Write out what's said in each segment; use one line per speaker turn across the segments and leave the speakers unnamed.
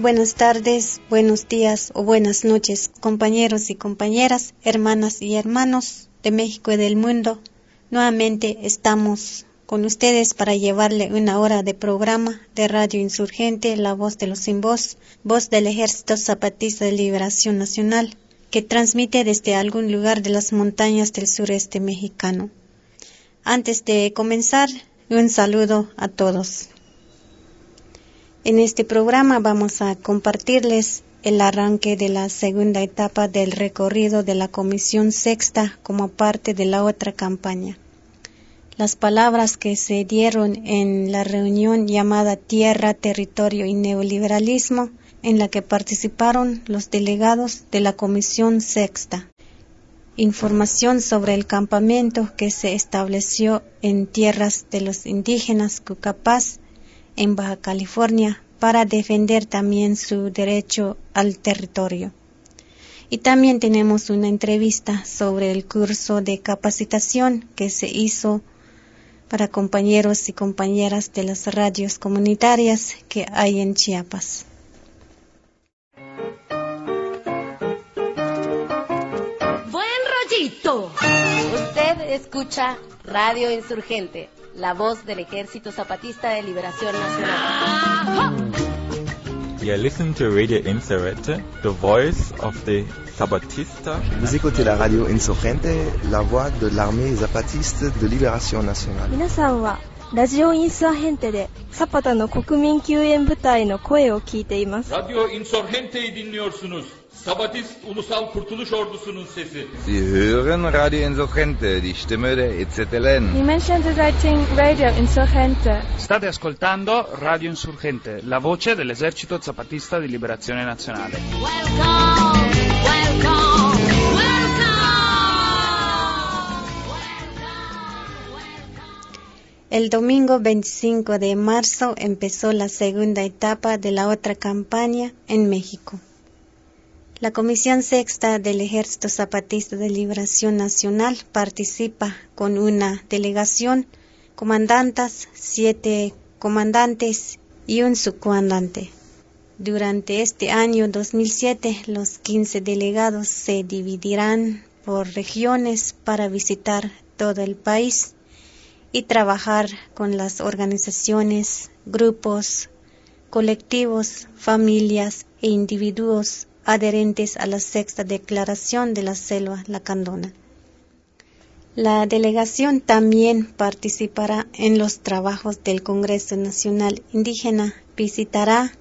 Buenas tardes, buenos días o buenas noches, compañeros y compañeras, hermanas y hermanos de México y del mundo. Nuevamente estamos con ustedes para llevarle una hora de programa de Radio Insurgente, La Voz de los Sin Voz, voz del Ejército Zapatista de Liberación Nacional, que transmite desde algún lugar de las montañas del sureste mexicano. Antes de comenzar, un saludo a todos. En este programa vamos a compartirles el arranque de la segunda etapa del recorrido de la Comisión Sexta como parte de la otra campaña. Las palabras que se dieron en la reunión llamada Tierra, Territorio y Neoliberalismo, en la que participaron los delegados de la Comisión Sexta. Información sobre el campamento que se estableció en tierras de los indígenas Cucapás en Baja California para defender también su derecho al territorio. Y también tenemos una entrevista sobre el curso de capacitación que se hizo para compañeros y compañeras de las radios comunitarias que hay en Chiapas.
Buen rollito. Usted escucha Radio Insurgente la voz del Ejército Zapatista de Liberación Nacional.
You listen to Radio Insurgente, the voice of the Zapatista.
Vous écoutez la radio Insurgente, la voix de l'armée zapatiste de libération nationale.
皆さんはラジオインサーヘンテでサパタの国民救援部隊の声を聞いています。
Radyo Insurgente'yi dinliyorsunuz. Sabatist Ulusal Kurtuluş Ordusu'nun sesi.
Sie hören Radio Insurgente, die Stimme der EZLN.
Radio Insurgente.
State ascoltando Radio Insurgente, la voce dell'esercito zapatista di liberazione nazionale.
Welcome, welcome,
El domingo 25 de marzo empezó la segunda etapa de la otra campaña en México. La Comisión Sexta del Ejército Zapatista de Liberación Nacional participa con una delegación, comandantas, siete comandantes y un subcomandante. Durante este año 2007, los 15 delegados se dividirán por regiones para visitar todo el país y trabajar con las organizaciones, grupos, colectivos, familias e individuos adherentes a la sexta declaración de la selva lacandona. La delegación también participará en los trabajos del Congreso Nacional Indígena, visitará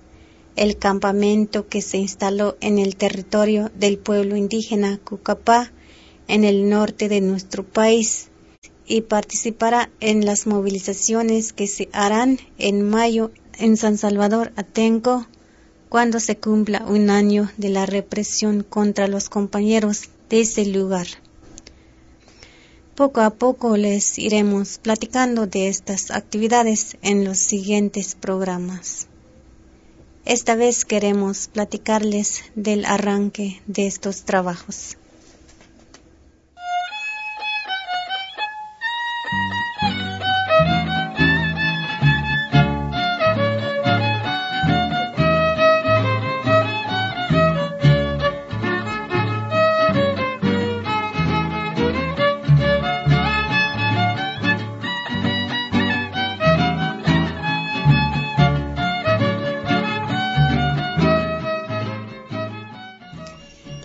el campamento que se instaló en el territorio del pueblo indígena Cucapá, en el norte de nuestro país, y participará en las movilizaciones que se harán en mayo en San Salvador Atenco, cuando se cumpla un año de la represión contra los compañeros de ese lugar. Poco a poco les iremos platicando de estas actividades en los siguientes programas. Esta vez queremos platicarles del arranque de estos trabajos.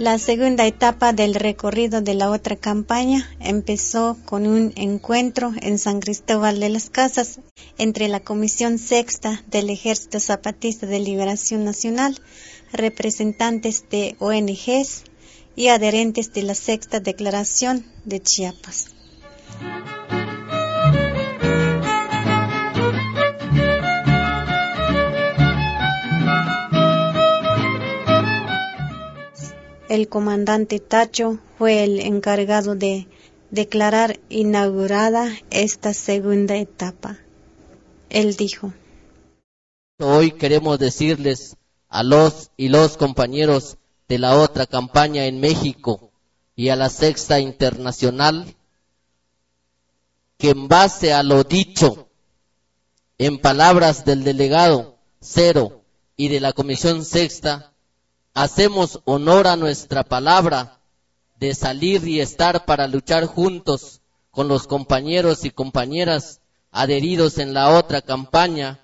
La segunda etapa del recorrido de la otra campaña empezó con un encuentro en San Cristóbal de las Casas entre la Comisión Sexta del Ejército Zapatista de Liberación Nacional, representantes de ONGs y adherentes de la Sexta Declaración de Chiapas. El comandante Tacho fue el encargado de declarar inaugurada esta segunda etapa. Él dijo,
Hoy queremos decirles a los y los compañeros de la otra campaña en México y a la sexta internacional que en base a lo dicho en palabras del delegado Cero y de la Comisión Sexta, hacemos honor a nuestra palabra de salir y estar para luchar juntos con los compañeros y compañeras adheridos en la otra campaña,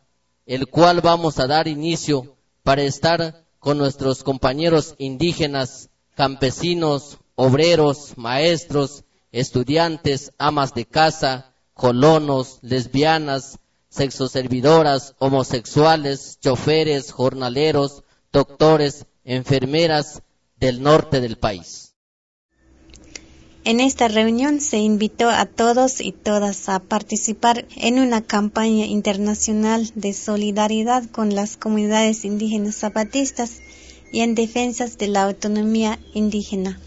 el cual vamos a dar inicio para estar con nuestros compañeros indígenas, campesinos, obreros, maestros, estudiantes, amas de casa, colonos, lesbianas, sexoservidoras, homosexuales, choferes, jornaleros, doctores, enfermeras del norte del país.
En esta reunión se invitó a todos y todas a participar en una campaña internacional de solidaridad con las comunidades indígenas zapatistas y en defensa de la autonomía indígena.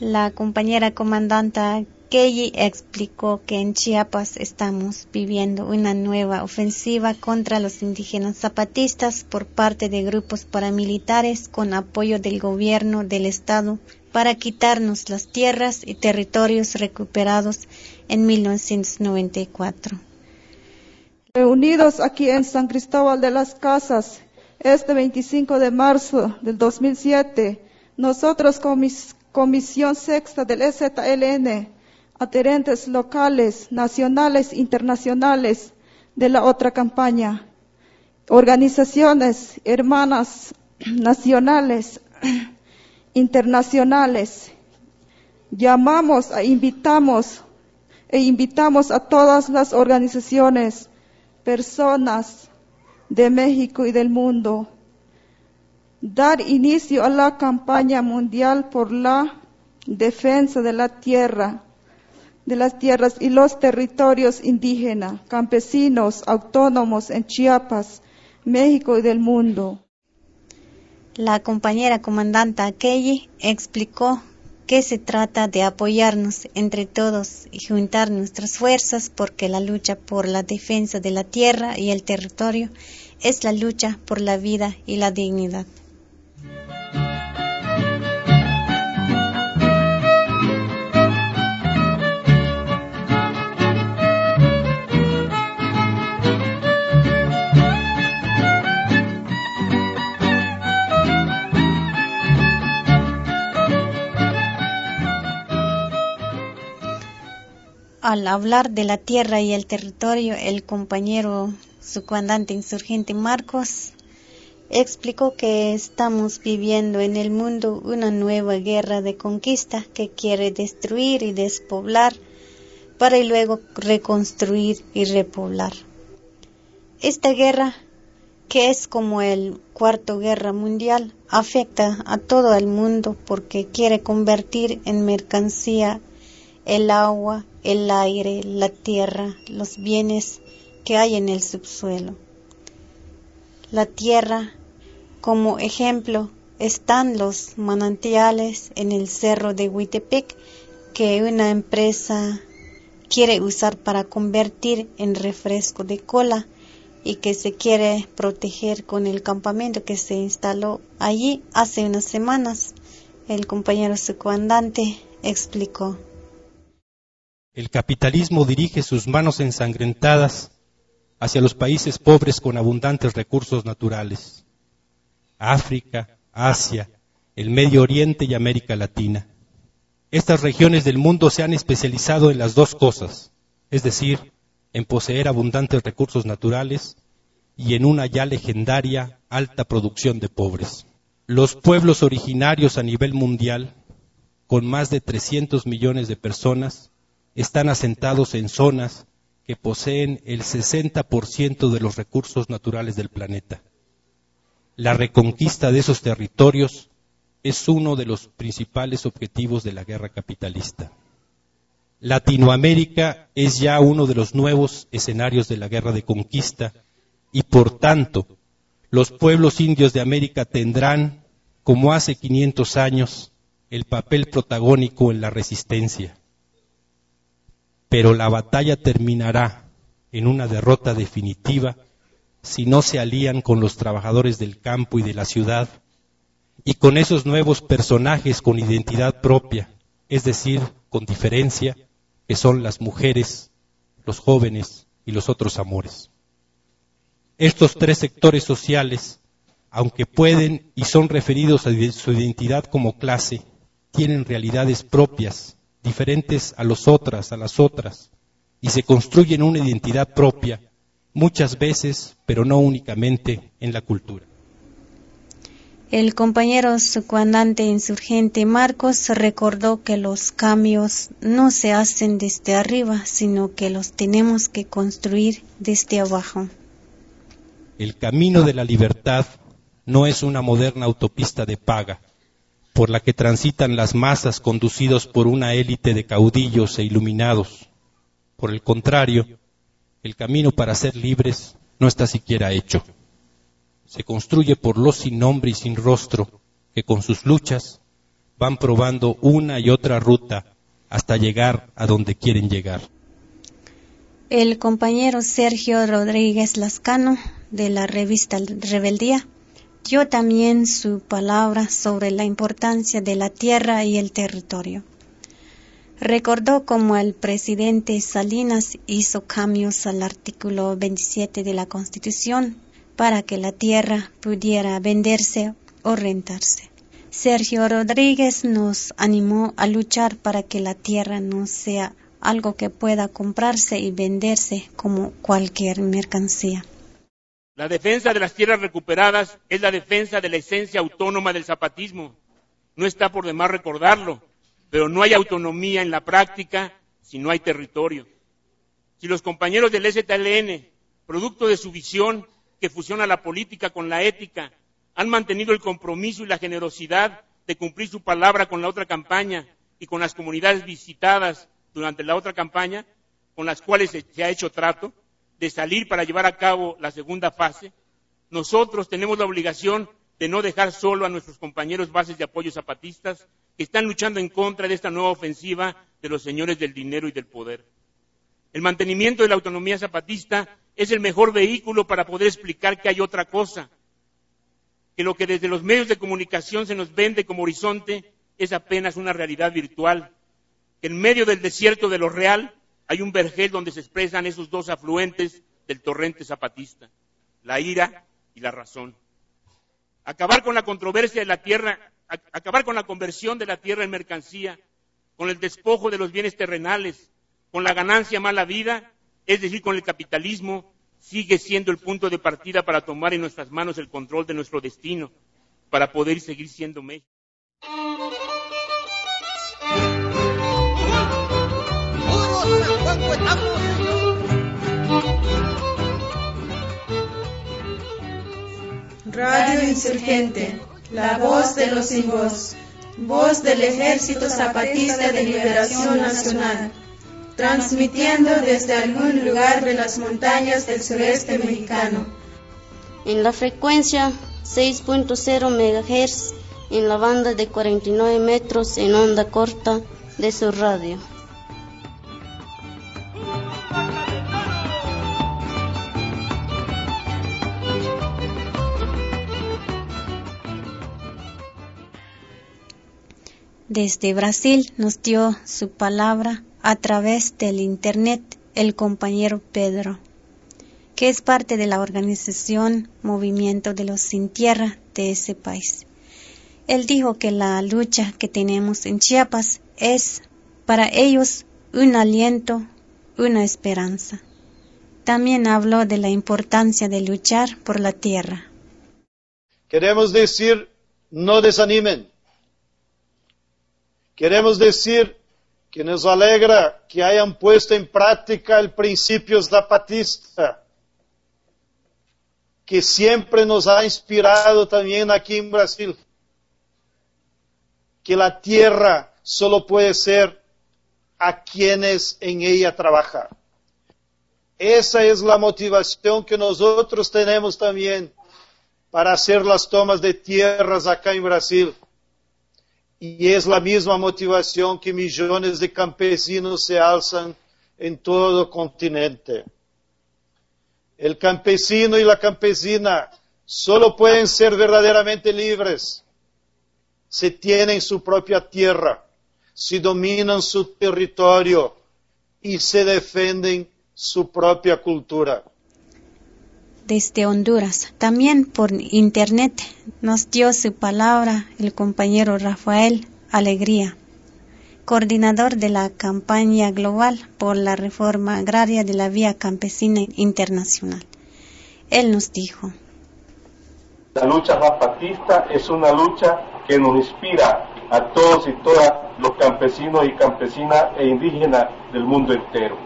La compañera comandante Kelly explicó que en Chiapas estamos viviendo una nueva ofensiva contra los indígenas zapatistas por parte de grupos paramilitares con apoyo del gobierno del estado para quitarnos las tierras y territorios recuperados en 1994.
Reunidos aquí en San Cristóbal de las Casas, este 25 de marzo del 2007, nosotros, Comisión Sexta del EZLN, adherentes locales, nacionales, internacionales de la otra campaña, organizaciones hermanas nacionales, internacionales. Llamamos e invitamos e invitamos a todas las organizaciones, personas de México y del mundo, dar inicio a la campaña mundial por la defensa de la tierra de las tierras y los territorios indígenas, campesinos, autónomos en Chiapas, México y del mundo.
La compañera comandante Kelly explicó que se trata de apoyarnos entre todos y juntar nuestras fuerzas porque la lucha por la defensa de la tierra y el territorio es la lucha por la vida y la dignidad. Al hablar de la tierra y el territorio, el compañero su comandante insurgente Marcos explicó que estamos viviendo en el mundo una nueva guerra de conquista que quiere destruir y despoblar para luego reconstruir y repoblar. Esta guerra, que es como el cuarto guerra mundial, afecta a todo el mundo porque quiere convertir en mercancía el agua, el aire, la tierra, los bienes que hay en el subsuelo. La tierra, como ejemplo, están los manantiales en el cerro de Huitepec que una empresa quiere usar para convertir en refresco de cola y que se quiere proteger con el campamento que se instaló allí hace unas semanas. El compañero subcomandante explicó.
El capitalismo dirige sus manos ensangrentadas hacia los países pobres con abundantes recursos naturales. África, Asia, el Medio Oriente y América Latina. Estas regiones del mundo se han especializado en las dos cosas, es decir, en poseer abundantes recursos naturales y en una ya legendaria alta producción de pobres. Los pueblos originarios a nivel mundial, con más de 300 millones de personas, están asentados en zonas que poseen el 60% de los recursos naturales del planeta. La reconquista de esos territorios es uno de los principales objetivos de la guerra capitalista. Latinoamérica es ya uno de los nuevos escenarios de la guerra de conquista y por tanto los pueblos indios de América tendrán como hace 500 años, el papel protagónico en la resistencia. Pero la batalla terminará en una derrota definitiva si no se alían con los trabajadores del campo y de la ciudad y con esos nuevos personajes con identidad propia, es decir, con diferencia, que son las mujeres, los jóvenes y los otros amores. Estos tres sectores sociales, aunque pueden y son referidos a su identidad como clase, tienen realidades propias, diferentes a las otras, a las otras, y se construyen una identidad propia, muchas veces, pero no únicamente, en la cultura.
El compañero comandante insurgente Marcos recordó que los cambios no se hacen desde arriba, sino que los tenemos que construir desde abajo.
El camino de la libertad no es una moderna autopista de paga, por la que transitan las masas conducidos por una élite de caudillos e iluminados. Por el contrario, el camino para ser libres no está siquiera hecho se construye por los sin nombre y sin rostro, que con sus luchas van probando una y otra ruta hasta llegar a donde quieren llegar.
El compañero Sergio Rodríguez Lascano de la revista Rebeldía dio también su palabra sobre la importancia de la tierra y el territorio. Recordó cómo el presidente Salinas hizo cambios al artículo 27 de la Constitución para que la tierra pudiera venderse o rentarse. Sergio Rodríguez nos animó a luchar para que la tierra no sea algo que pueda comprarse y venderse como cualquier mercancía.
La defensa de las tierras recuperadas es la defensa de la esencia autónoma del zapatismo. No está por demás recordarlo, pero no hay autonomía en la práctica si no hay territorio. Si los compañeros del STLN, producto de su visión, que fusiona la política con la ética, han mantenido el compromiso y la generosidad de cumplir su palabra con la otra campaña y con las comunidades visitadas durante la otra campaña, con las cuales se, ha hecho trato, de salir para llevar a cabo la segunda fase, nosotros tenemos la obligación de no dejar solo a nuestros compañeros bases de apoyo zapatistas que están luchando en contra de esta nueva ofensiva de los señores del dinero y del poder. El mantenimiento de la autonomía zapatista es el mejor vehículo para poder explicar que hay otra cosa, que lo que desde los medios de comunicación se nos vende como horizonte es apenas una realidad virtual, que en medio del desierto de lo real hay un vergel donde se expresan esos dos afluentes del torrente zapatista, la ira y la razón. Acabar con la controversia de la tierra, acabar con la conversión de la tierra en mercancía, con el despojo de los bienes terrenales, con la ganancia mala vida, es decir, con el capitalismo, sigue siendo el punto de partida para tomar en nuestras manos el control de nuestro destino, para poder seguir siendo México.
Radio Insurgente, la voz de los sin voz, voz del Ejército Zapatista de Liberación Nacional transmitiendo desde algún lugar de las montañas del sureste mexicano.
En la frecuencia 6.0 MHz, en la banda de 49 metros en onda corta de su radio.
Desde Brasil nos dio su palabra a través del Internet el compañero Pedro, que es parte de la organización Movimiento de los Sin Tierra de ese país. Él dijo que la lucha que tenemos en Chiapas es para ellos un aliento, una esperanza. También habló de la importancia de luchar por la tierra.
Queremos decir, no desanimen. Queremos decir, que nos alegra que hayan puesto en práctica el principio zapatista, que siempre nos ha inspirado también aquí en Brasil, que la tierra solo puede ser a quienes en ella trabajan. Esa es la motivación que nosotros tenemos también para hacer las tomas de tierras acá en Brasil. Y es la misma motivación que millones de campesinos se alzan en todo el continente. El campesino y la campesina solo pueden ser verdaderamente libres si tienen su propia tierra, si dominan su territorio y se defienden su propia cultura.
Desde Honduras, también por internet, nos dio su palabra el compañero Rafael Alegría, coordinador de la campaña global por la reforma agraria de la Vía Campesina Internacional. Él nos dijo,
La lucha zapatista es una lucha que nos inspira a todos y todas los campesinos y campesinas e indígenas del mundo entero.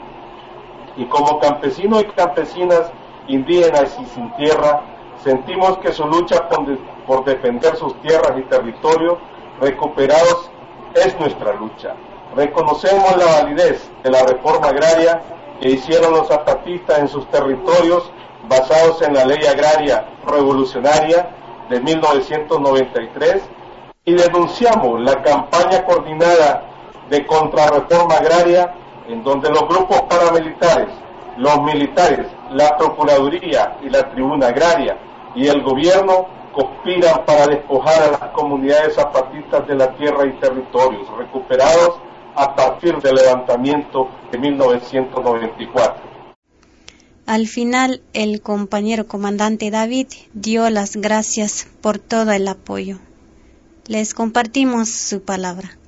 Y como campesinos y campesinas indígenas y sin tierra, sentimos que su lucha por, por defender sus tierras y territorios recuperados es nuestra lucha. Reconocemos la validez de la reforma agraria que hicieron los zapatistas en sus territorios basados en la ley agraria revolucionaria de 1993 y denunciamos la campaña coordinada de contrarreforma agraria en donde los grupos paramilitares, los militares, la Procuraduría y la Tribuna Agraria y el gobierno conspiran para despojar a las comunidades zapatistas de la tierra y territorios recuperados a partir del levantamiento de 1994.
Al final, el compañero comandante David dio las gracias por todo el apoyo. Les compartimos su palabra.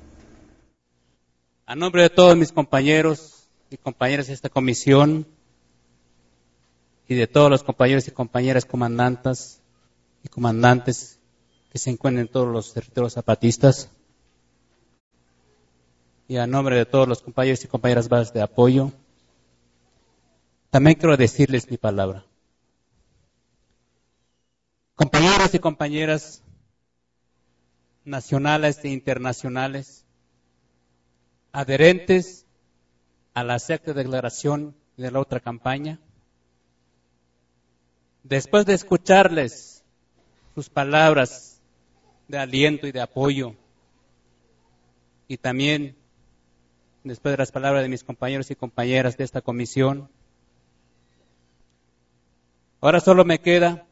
A nombre de todos mis compañeros y compañeras de esta comisión y de todos los compañeros y compañeras comandantas y comandantes que se encuentran en todos los territorios zapatistas, y a nombre de todos los compañeros y compañeras bases de apoyo, también quiero decirles mi palabra. Compañeros y compañeras nacionales e internacionales, adherentes a la sexta declaración de la otra campaña, después de escucharles sus palabras de aliento y de apoyo, y también después de las palabras de mis compañeros y compañeras de esta comisión, ahora solo me queda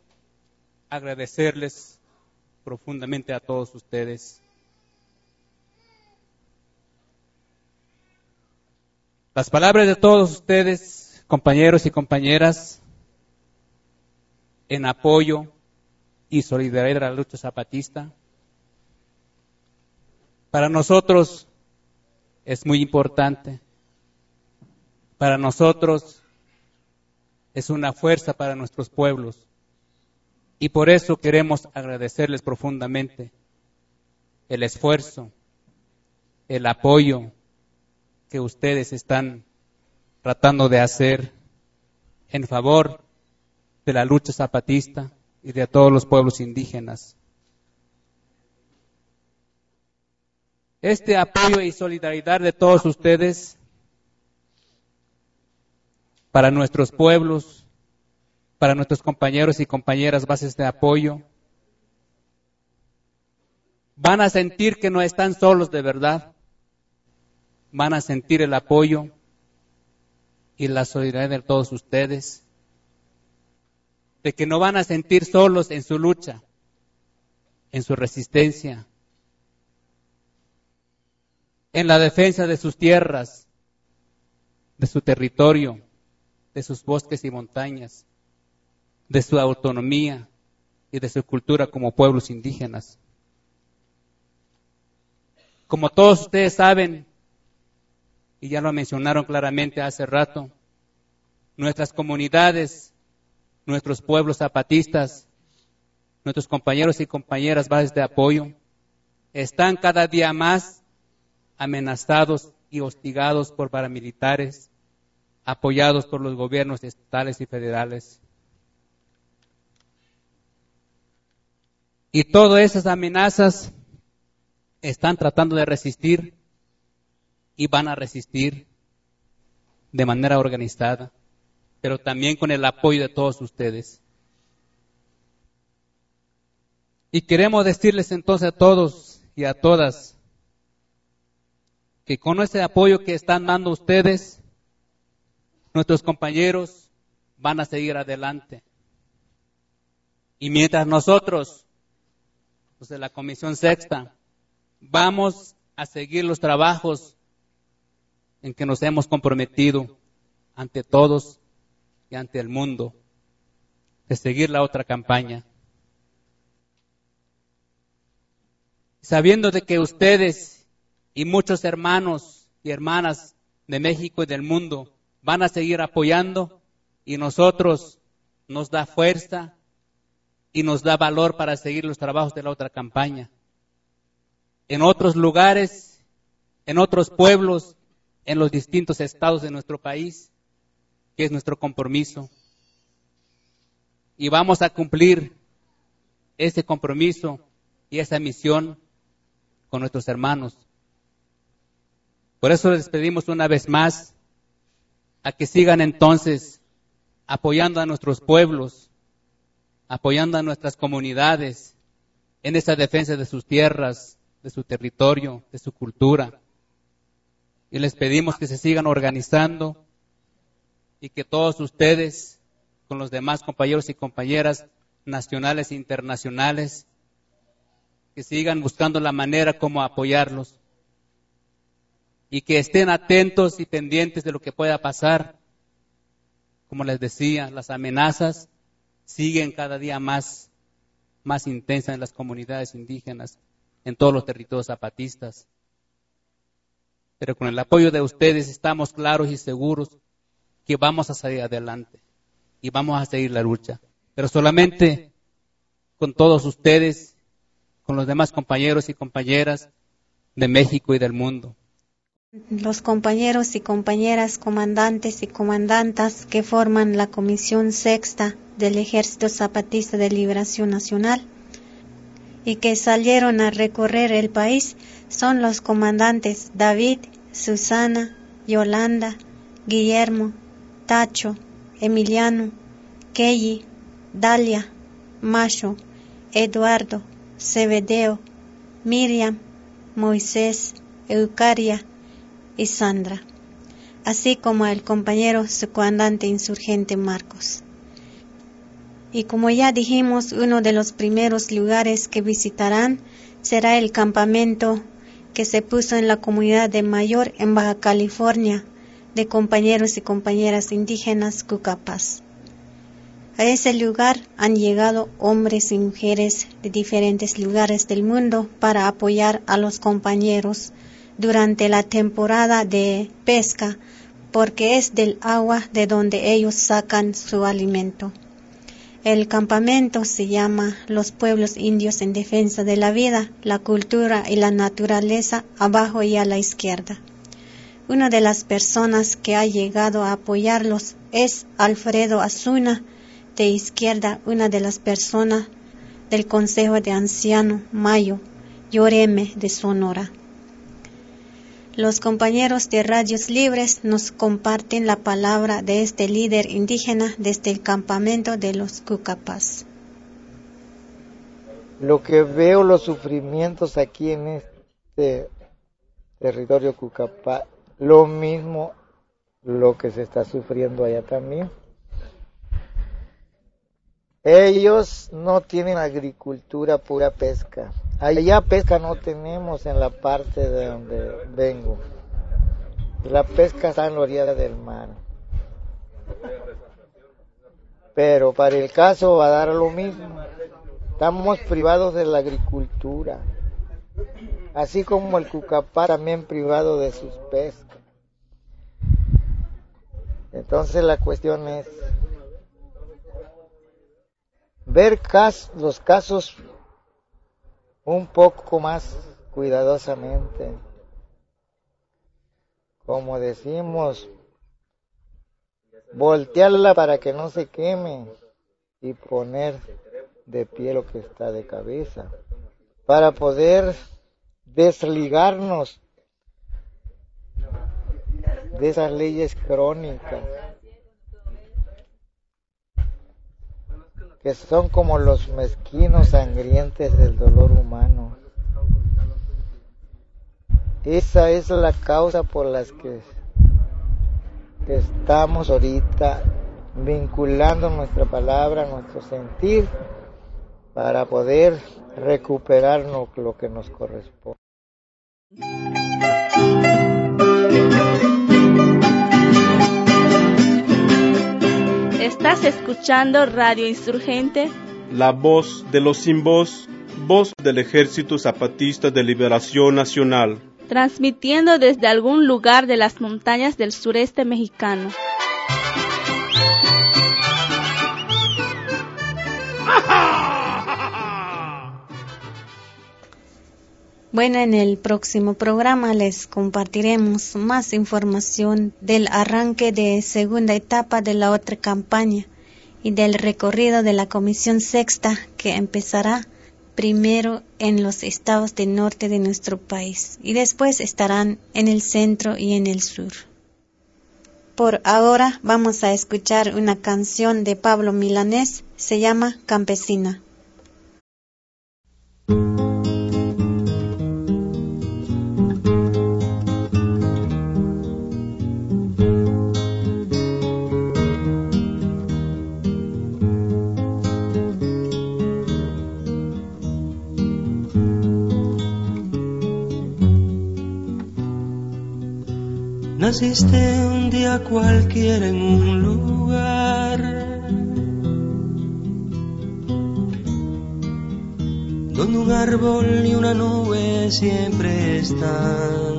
agradecerles profundamente a todos ustedes. Las palabras de todos ustedes, compañeros y compañeras, en apoyo y solidaridad a la lucha zapatista, para nosotros es muy importante. Para nosotros es una fuerza para nuestros pueblos. Y por eso queremos agradecerles profundamente el esfuerzo, el apoyo que ustedes están tratando de hacer en favor de la lucha zapatista y de todos los pueblos indígenas. Este apoyo y solidaridad de todos ustedes para nuestros pueblos, para nuestros compañeros y compañeras bases de apoyo, van a sentir que no están solos de verdad, van a sentir el apoyo y la solidaridad de todos ustedes, de que no van a sentir solos en su lucha, en su resistencia, en la defensa de sus tierras, de su territorio, de sus bosques y montañas, de su autonomía y de su cultura como pueblos indígenas. Como todos ustedes saben, y ya lo mencionaron claramente hace rato, nuestras comunidades, nuestros pueblos zapatistas, nuestros compañeros y compañeras bases de apoyo, están cada día más amenazados y hostigados por paramilitares, apoyados por los gobiernos estatales y federales. Y todas esas amenazas están tratando de resistir y van a resistir de manera organizada, pero también con el apoyo de todos ustedes. Y queremos decirles entonces a todos y a todas que con ese apoyo que están dando ustedes, nuestros compañeros van a seguir adelante. Y mientras nosotros, los de la Comisión Sexta, vamos a seguir los trabajos en que nos hemos comprometido ante todos y ante el mundo, de seguir la otra campaña. Sabiendo de que ustedes y muchos hermanos y hermanas de México y del mundo van a seguir apoyando y nosotros nos da fuerza y nos da valor para seguir los trabajos de la otra campaña. En otros lugares, en otros pueblos, en los distintos estados de nuestro país, que es nuestro compromiso. Y vamos a cumplir ese compromiso y esa misión con nuestros hermanos. Por eso les pedimos una vez más a que sigan entonces apoyando a nuestros pueblos, apoyando a nuestras comunidades en esa defensa de sus tierras, de su territorio, de su cultura. Y les pedimos que se sigan organizando y que todos ustedes, con los demás compañeros y compañeras nacionales e internacionales, que sigan buscando la manera como apoyarlos y que estén atentos y pendientes de lo que pueda pasar. Como les decía, las amenazas siguen cada día más, más intensas en las comunidades indígenas, en todos los territorios zapatistas. Pero con el apoyo de ustedes estamos claros y seguros que vamos a salir adelante y vamos a seguir la lucha. Pero solamente con todos ustedes, con los demás compañeros y compañeras de México y del mundo
los compañeros y compañeras comandantes y comandantas que forman la Comisión Sexta del Ejército Zapatista de Liberación Nacional y que salieron a recorrer el país son los comandantes David, Susana, Yolanda, Guillermo, Tacho, Emiliano, Kelly, Dalia, Macho, Eduardo, Cebedeo, Miriam, Moisés, Eucaria, y Sandra, así como el compañero secundante insurgente Marcos. Y como ya dijimos, uno de los primeros lugares que visitarán será el campamento que se puso en la comunidad de Mayor en Baja California de compañeros y compañeras indígenas Cucapas. A ese lugar han llegado hombres y mujeres de diferentes lugares del mundo para apoyar a los compañeros durante la temporada de pesca, porque es del agua de donde ellos sacan su alimento. El campamento se llama Los pueblos indios en defensa de la vida, la cultura y la naturaleza abajo y a la izquierda. Una de las personas que ha llegado a apoyarlos es Alfredo Azuna, de izquierda, una de las personas del Consejo de Anciano Mayo, Lloreme de Sonora. Los compañeros de Radios Libres nos comparten la palabra de este líder indígena desde el campamento de los Cucapas.
Lo que veo los sufrimientos aquí en este territorio Cucapá, lo mismo lo que se está sufriendo allá también. Ellos no tienen agricultura pura pesca. Allá pesca no tenemos en la parte de donde vengo. La pesca está en la orilla del mar. Pero para el caso va a dar lo mismo. Estamos privados de la agricultura. Así como el Cucapá también privado de sus pescas. Entonces la cuestión es ver los casos un poco más cuidadosamente. Como decimos, voltearla para que no se queme y poner de pie lo que está de cabeza, para poder desligarnos de esas leyes crónicas que son como los mezquinos sangrientes del dolor humano. Esa es la causa por las que estamos ahorita vinculando nuestra palabra, nuestro sentir, para poder recuperarnos lo que nos corresponde.
Estás escuchando Radio Insurgente,
La voz de los sin voz, voz del Ejército Zapatista de Liberación Nacional.
transmitiendo desde algún lugar de las montañas del sureste mexicano.
Bueno, en el próximo programa les compartiremos más información del arranque de segunda etapa de la otra campaña y del recorrido de la Comisión Sexta que empezará primero en los estados del norte de nuestro país y después estarán en el centro y en el sur. Por ahora vamos a escuchar una canción de Pablo Milanés, se llama Campesina.
Naciste un día cualquiera en un lugar donde un árbol y una nube siempre están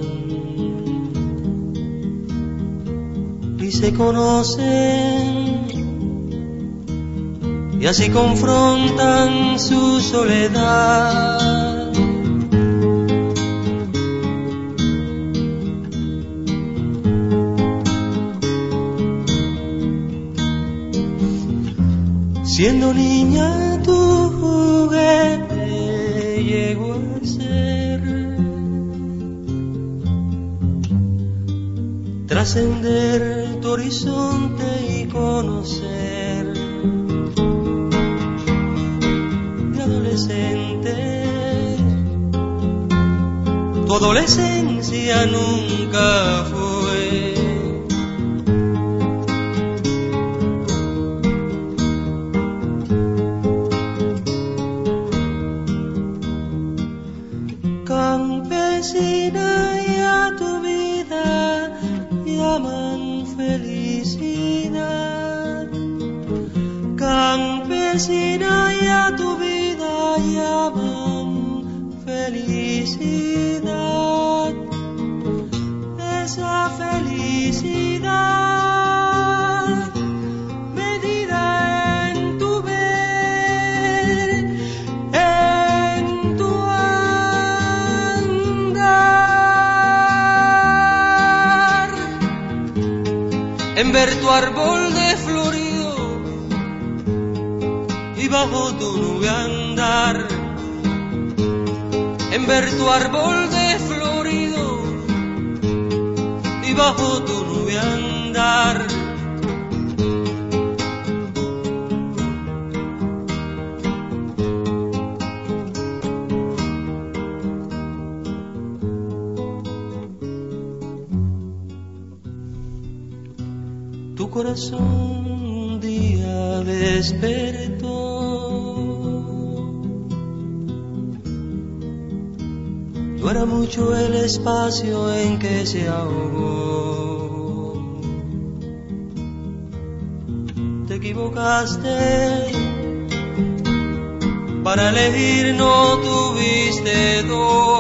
y se conocen y así confrontan su soledad. Siendo niña tu juguete llegó a ser. Trascender tu horizonte y conocer. De adolescente. Tu adolescencia nunca fue Esa felicidad medida en tu ver, en tu andar, en ver tu árbol de florido y bajo tu nube andar, ver tu árbol de florido y bajo tu nube andar. Tu corazón un día despertó. No el espacio en que se ahogó. Te equivocaste. Para elegir no tuviste dos.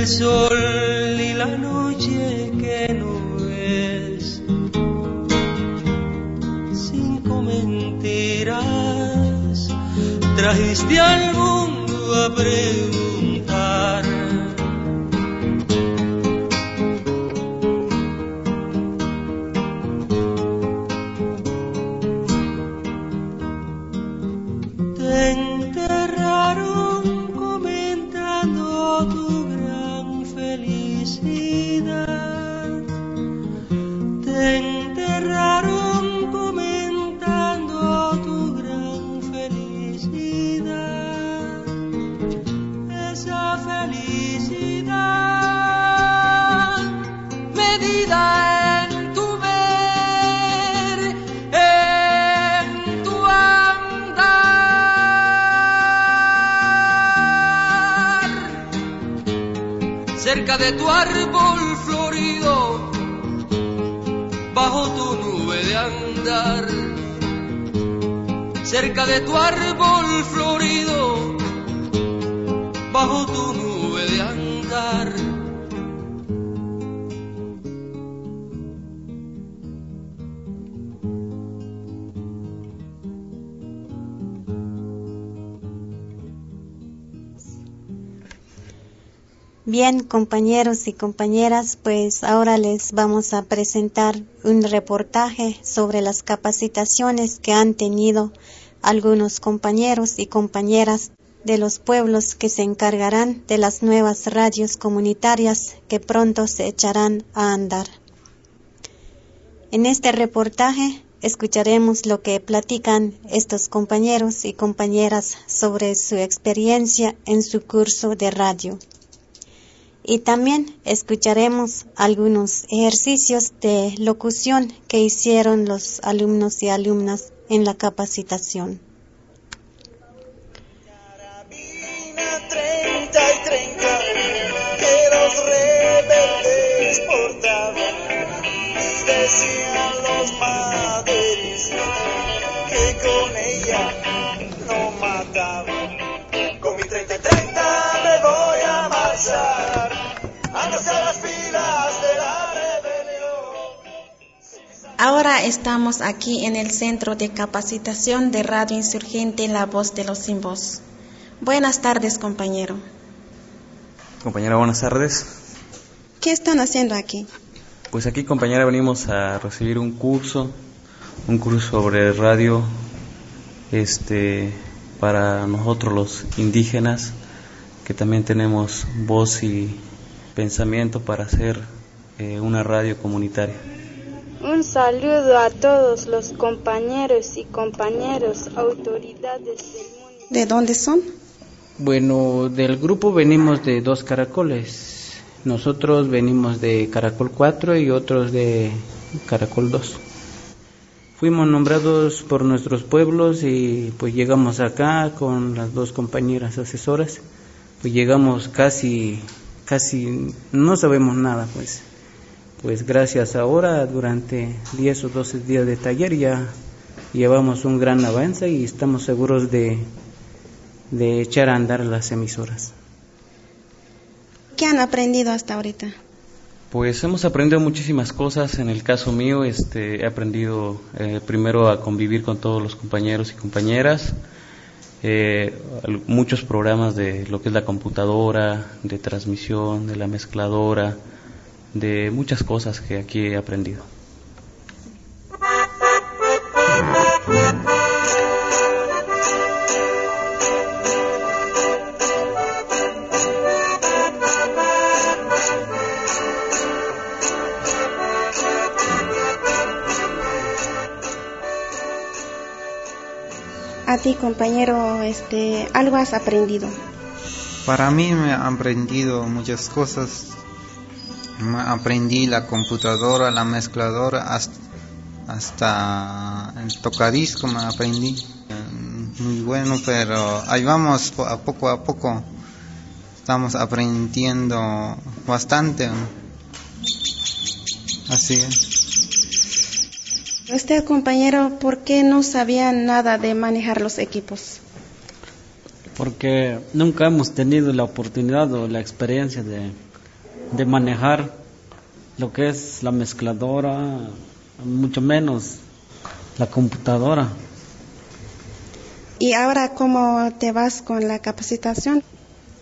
El sol y la noche que no es, cinco mentiras trajiste al mundo a preguntar.
Bien, compañeros y compañeras, pues ahora les vamos a presentar un reportaje sobre las capacitaciones que han tenido algunos compañeros y compañeras de los pueblos que se encargarán de las nuevas radios comunitarias que pronto se echarán a andar. En este reportaje escucharemos lo que platican estos compañeros y compañeras sobre su experiencia en su curso de radio y también escucharemos algunos ejercicios de locución que hicieron los alumnos y alumnas en la capacitación.
Que con ella no mataban.
Ahora estamos aquí en el Centro de Capacitación de Radio Insurgente La Voz de los Sin Voz. Buenas tardes, compañero.
Compañera, buenas tardes.
¿Qué están haciendo aquí?
Pues aquí, compañera, venimos a recibir un curso, un curso sobre radio, este, para nosotros los indígenas, que también tenemos voz y pensamiento para hacer eh, una radio comunitaria.
Un saludo a todos los compañeros y compañeros, autoridades del mundo.
¿De dónde son?
Bueno, del grupo venimos de dos caracoles. Nosotros venimos de Caracol 4 y otros de Caracol 2. Fuimos nombrados por nuestros pueblos y pues llegamos acá con las dos compañeras asesoras. Pues llegamos casi, casi, no sabemos nada pues. Pues gracias ahora, durante 10 o 12 días de taller ya llevamos un gran avance y estamos seguros de, de echar a andar las emisoras.
¿Qué han aprendido hasta ahorita?
Pues hemos aprendido muchísimas cosas. En el caso mío, este, he aprendido eh, primero a convivir con todos los compañeros y compañeras, eh, muchos programas de lo que es la computadora, de transmisión, de la mezcladora, de muchas cosas que aquí he aprendido.
A ti, compañero, este, algo has aprendido.
Para mí me he aprendido muchas cosas. Aprendí la computadora, la mezcladora, hasta, hasta el tocadisco me aprendí. Eh, Muy bueno, pero ahí vamos a poco a poco. Estamos aprendiendo bastante. Así es.
Usted, compañero, ¿por qué no sabía nada de manejar los equipos?
porque nunca hemos tenido la oportunidad o la experiencia de, de manejar lo que es la mezcladora, mucho menos la computadora.
¿Y ahora cómo te vas con la capacitación?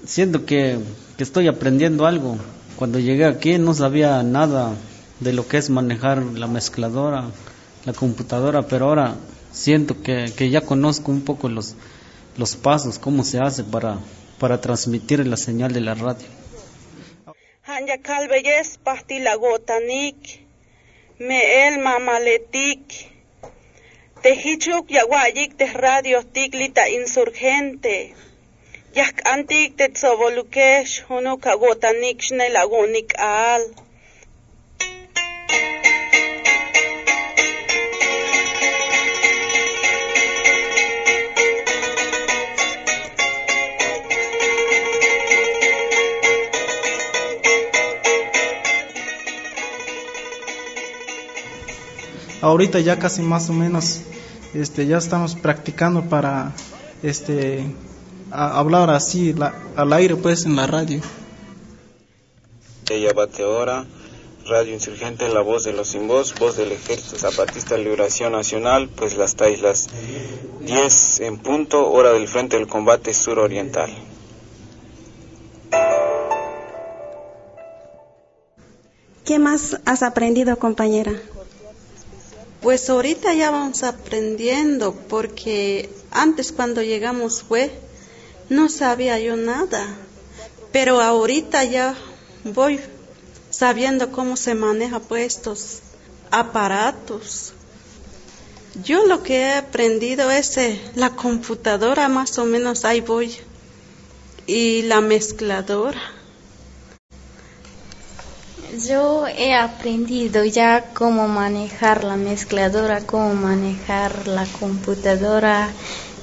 Siento que, que estoy aprendiendo algo. Cuando llegué aquí no sabía nada de lo que es manejar la mezcladora, la computadora, pero ahora siento que, que ya conozco un poco los, los pasos, cómo se hace para, para transmitir la señal de la radio.
Hanya kalbeyes pahti lagotanik, me el mamaletik, tehichuk yaguayik te radio tiklita insurgente, yak antik te tsovolukesh hunu kagotanik shne lagonik al.
Ahorita ya casi más o menos este, ya estamos practicando para este, hablar así al aire pues en la radio.
Ella bate ahora, Radio Insurgente, la voz de los sin voz, voz del Ejército Zapatista de Liberación Nacional, pues las las 10 en punto, hora del Frente del Combate Suroriental.
¿Qué más has aprendido, compañera?
Pues ahorita ya vamos aprendiendo, porque antes cuando llegamos fue, no sabía yo nada, pero ahorita ya voy sabiendo cómo se maneja pues estos aparatos. Yo lo que he aprendido es eh, la computadora, más o menos ahí voy, y la mezcladora.
Yo he aprendido ya cómo manejar la mezcladora, cómo manejar la computadora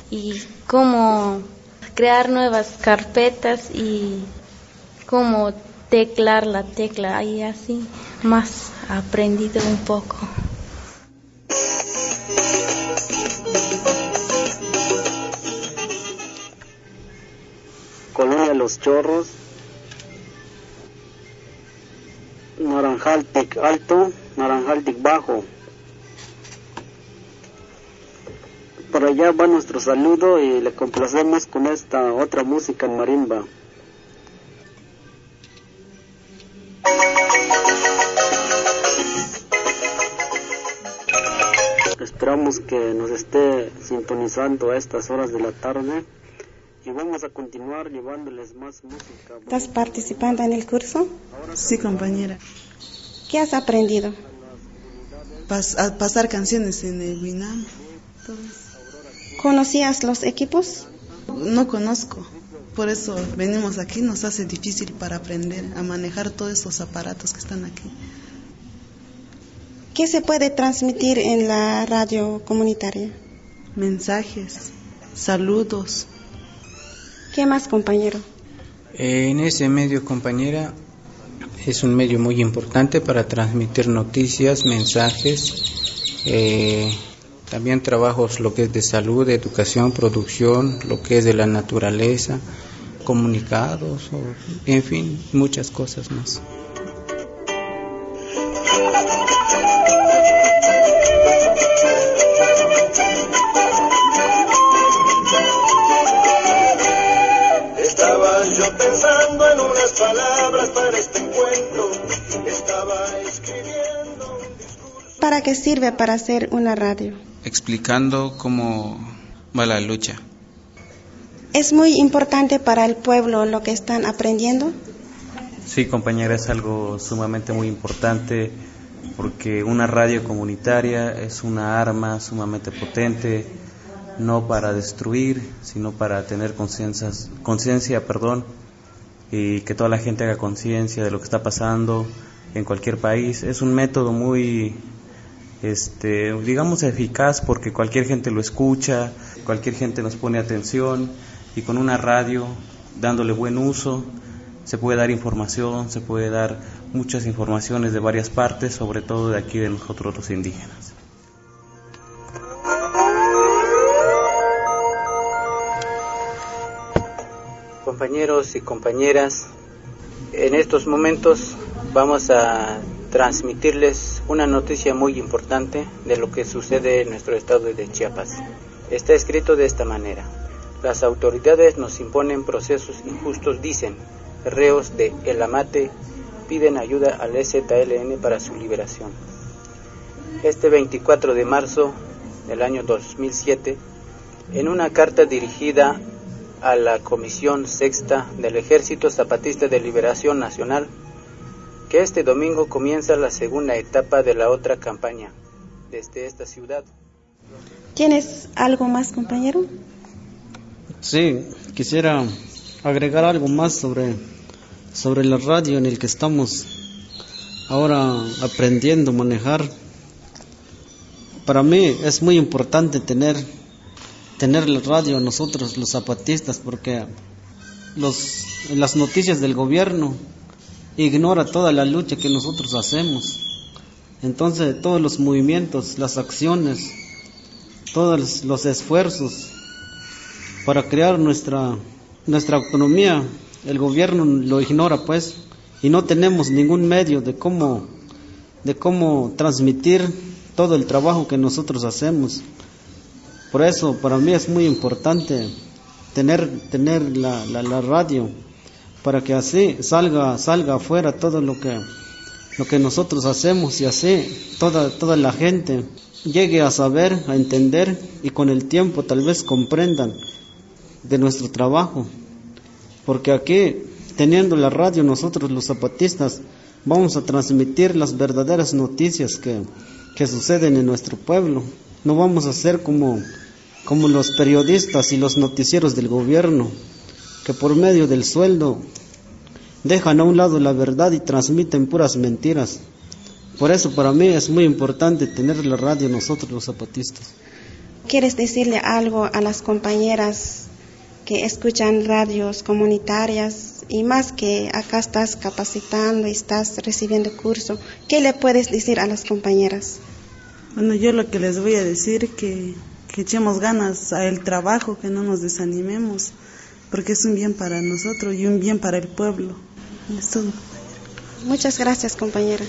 y cómo crear nuevas carpetas y cómo teclar la tecla y así más aprendido un poco.
Colonia Los Chorros, Naranjaltic Alto, Naranjaltic Bajo. Por allá va nuestro saludo y le complacemos con esta otra música en marimba. Esperamos que nos esté sintonizando a estas horas de la tarde y vamos a continuar llevándoles más música.
¿Estás participando en el curso?
Sí, compañera.
¿Qué has aprendido?
a pasar canciones en el Winam.
¿Conocías los equipos?
No conozco. Por eso venimos aquí, nos hace difícil para aprender a manejar todos esos aparatos que están aquí.
¿Qué se puede transmitir en la radio comunitaria?
Mensajes, saludos,
¿Qué más, compañero?
En ese medio, compañera, es un medio muy importante para transmitir noticias, mensajes, eh, también trabajos lo que es de salud, educación, producción, lo que es de la naturaleza, comunicados, en fin, muchas cosas más.
¿Para qué sirve para hacer una radio?
Explicando cómo va la lucha.
¿Es muy importante para el pueblo lo que están aprendiendo?
Sí, compañera, es algo sumamente muy importante porque una radio comunitaria es una arma sumamente potente, no para destruir, sino para tener conciencia, perdón, y que toda la gente haga conciencia de lo que está pasando en cualquier país. Es un método muy este, digamos, eficaz porque cualquier gente lo escucha, cualquier gente nos pone atención y con una radio, dándole buen uso, se puede dar información, se puede dar muchas informaciones de varias partes, sobre todo de aquí de nosotros los indígenas.
Compañeros y compañeras, en estos momentos vamos a transmitirles una noticia muy importante de lo que sucede en nuestro estado de Chiapas. Está escrito de esta manera. Las autoridades nos imponen procesos injustos, dicen. Reos de El Amate piden ayuda al STLN para su liberación. Este 24 de marzo del año 2007, en una carta dirigida a la Comisión Sexta del Ejército Zapatista de Liberación Nacional, que este domingo comienza la segunda etapa de la otra campaña desde esta ciudad.
¿Tienes algo más, compañero?
Sí, quisiera agregar algo más sobre, sobre la radio en el que estamos ahora aprendiendo a manejar. Para mí es muy importante tener, tener la radio nosotros, los zapatistas, porque los, las noticias del gobierno ignora toda la lucha que nosotros hacemos. Entonces todos los movimientos, las acciones, todos los esfuerzos para crear nuestra, nuestra autonomía, el gobierno lo ignora pues y no tenemos ningún medio de cómo, de cómo transmitir todo el trabajo que nosotros hacemos. Por eso para mí es muy importante tener, tener la, la, la radio para que así salga, salga afuera todo lo que, lo que nosotros hacemos y así toda, toda la gente llegue a saber, a entender y con el tiempo tal vez comprendan de nuestro trabajo. Porque aquí, teniendo la radio, nosotros los zapatistas vamos a transmitir las verdaderas noticias que, que suceden en nuestro pueblo. No vamos a ser como, como los periodistas y los noticieros del gobierno, que por medio del sueldo dejan a un lado la verdad y transmiten puras mentiras. Por eso para mí es muy importante tener la radio nosotros los zapatistas.
¿Quieres decirle algo a las compañeras que escuchan radios comunitarias y más que acá estás capacitando y estás recibiendo curso? ¿Qué le puedes decir a las compañeras?
Bueno, yo lo que les voy a decir que que echemos ganas al trabajo, que no nos desanimemos, porque es un bien para nosotros y un bien para el pueblo. Es todo.
Muchas gracias, compañera.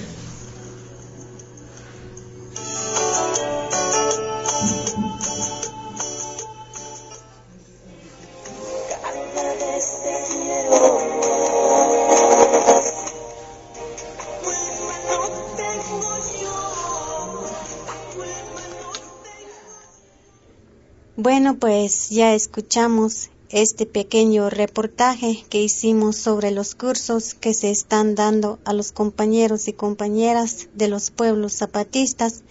Bueno, pues ya escuchamos este pequeño reportaje que hicimos sobre los cursos que se están dando a los compañeros y compañeras de los pueblos zapatistas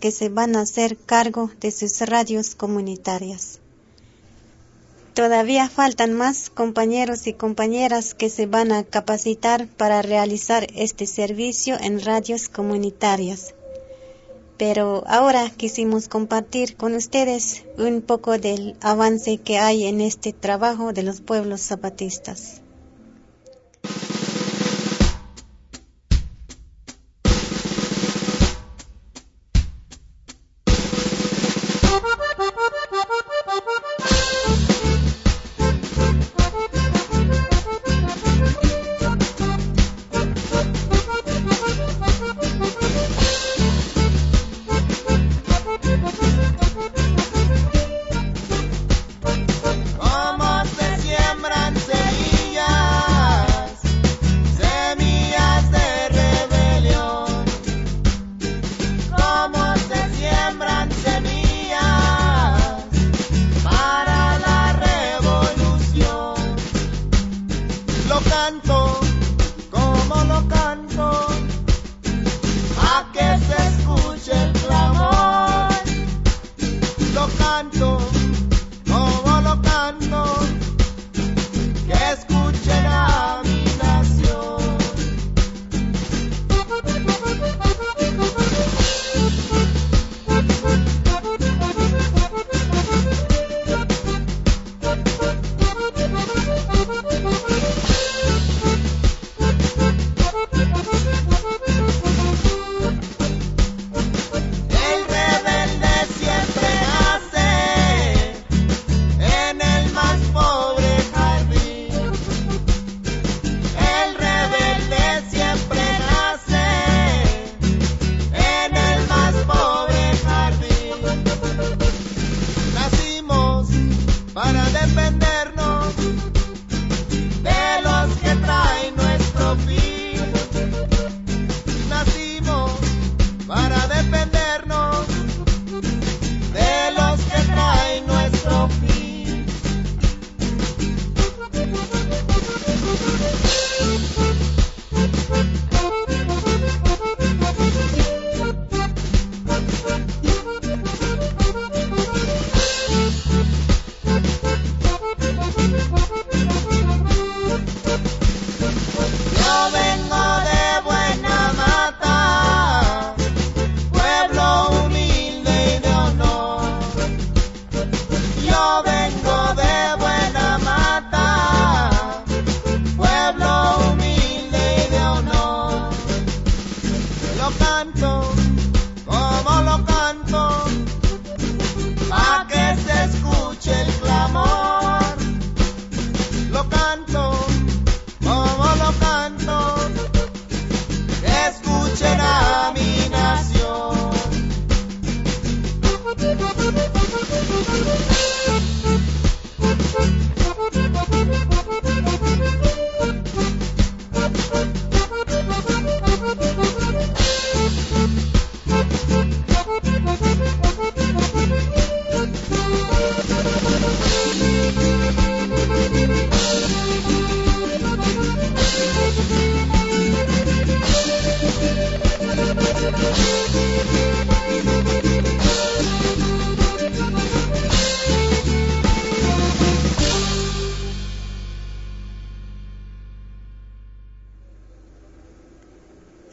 que se van a hacer cargo de sus radios comunitarias. Todavía faltan más compañeros y compañeras que se van a capacitar para realizar este servicio en radios comunitarias pero ahora quisimos compartir con ustedes un poco del avance que hay en este trabajo de los pueblos zapatistas.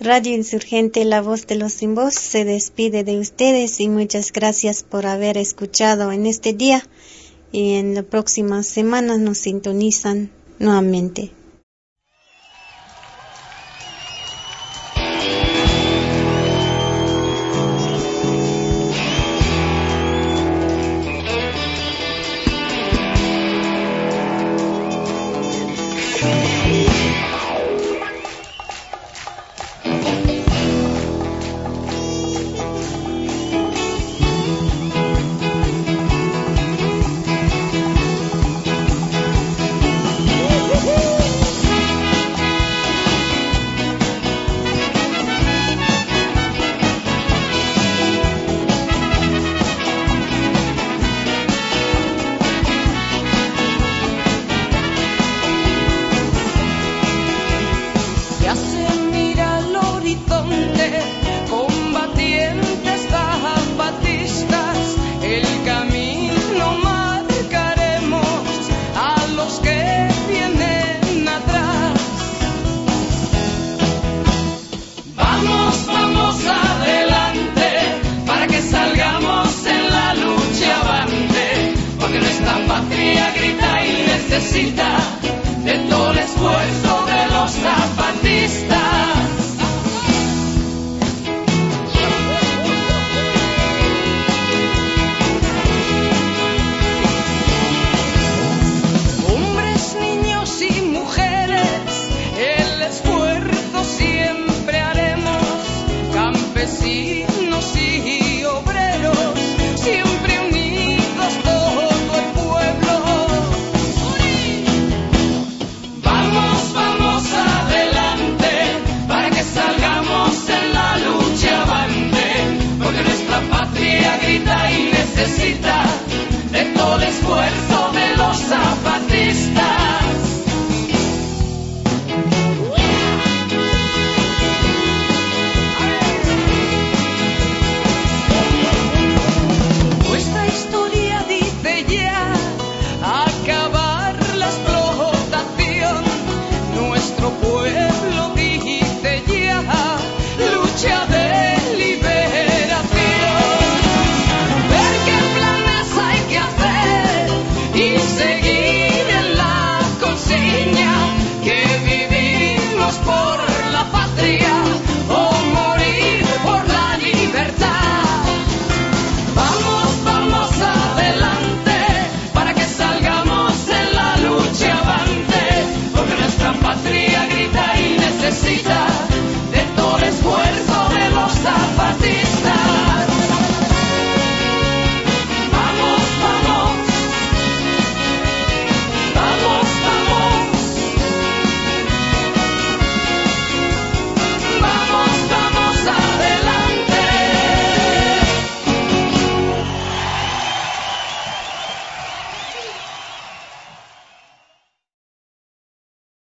Radio Insurgente, la voz de los sin voz, se despide de ustedes y muchas gracias por haber escuchado en este día y en la próxima semana nos sintonizan nuevamente.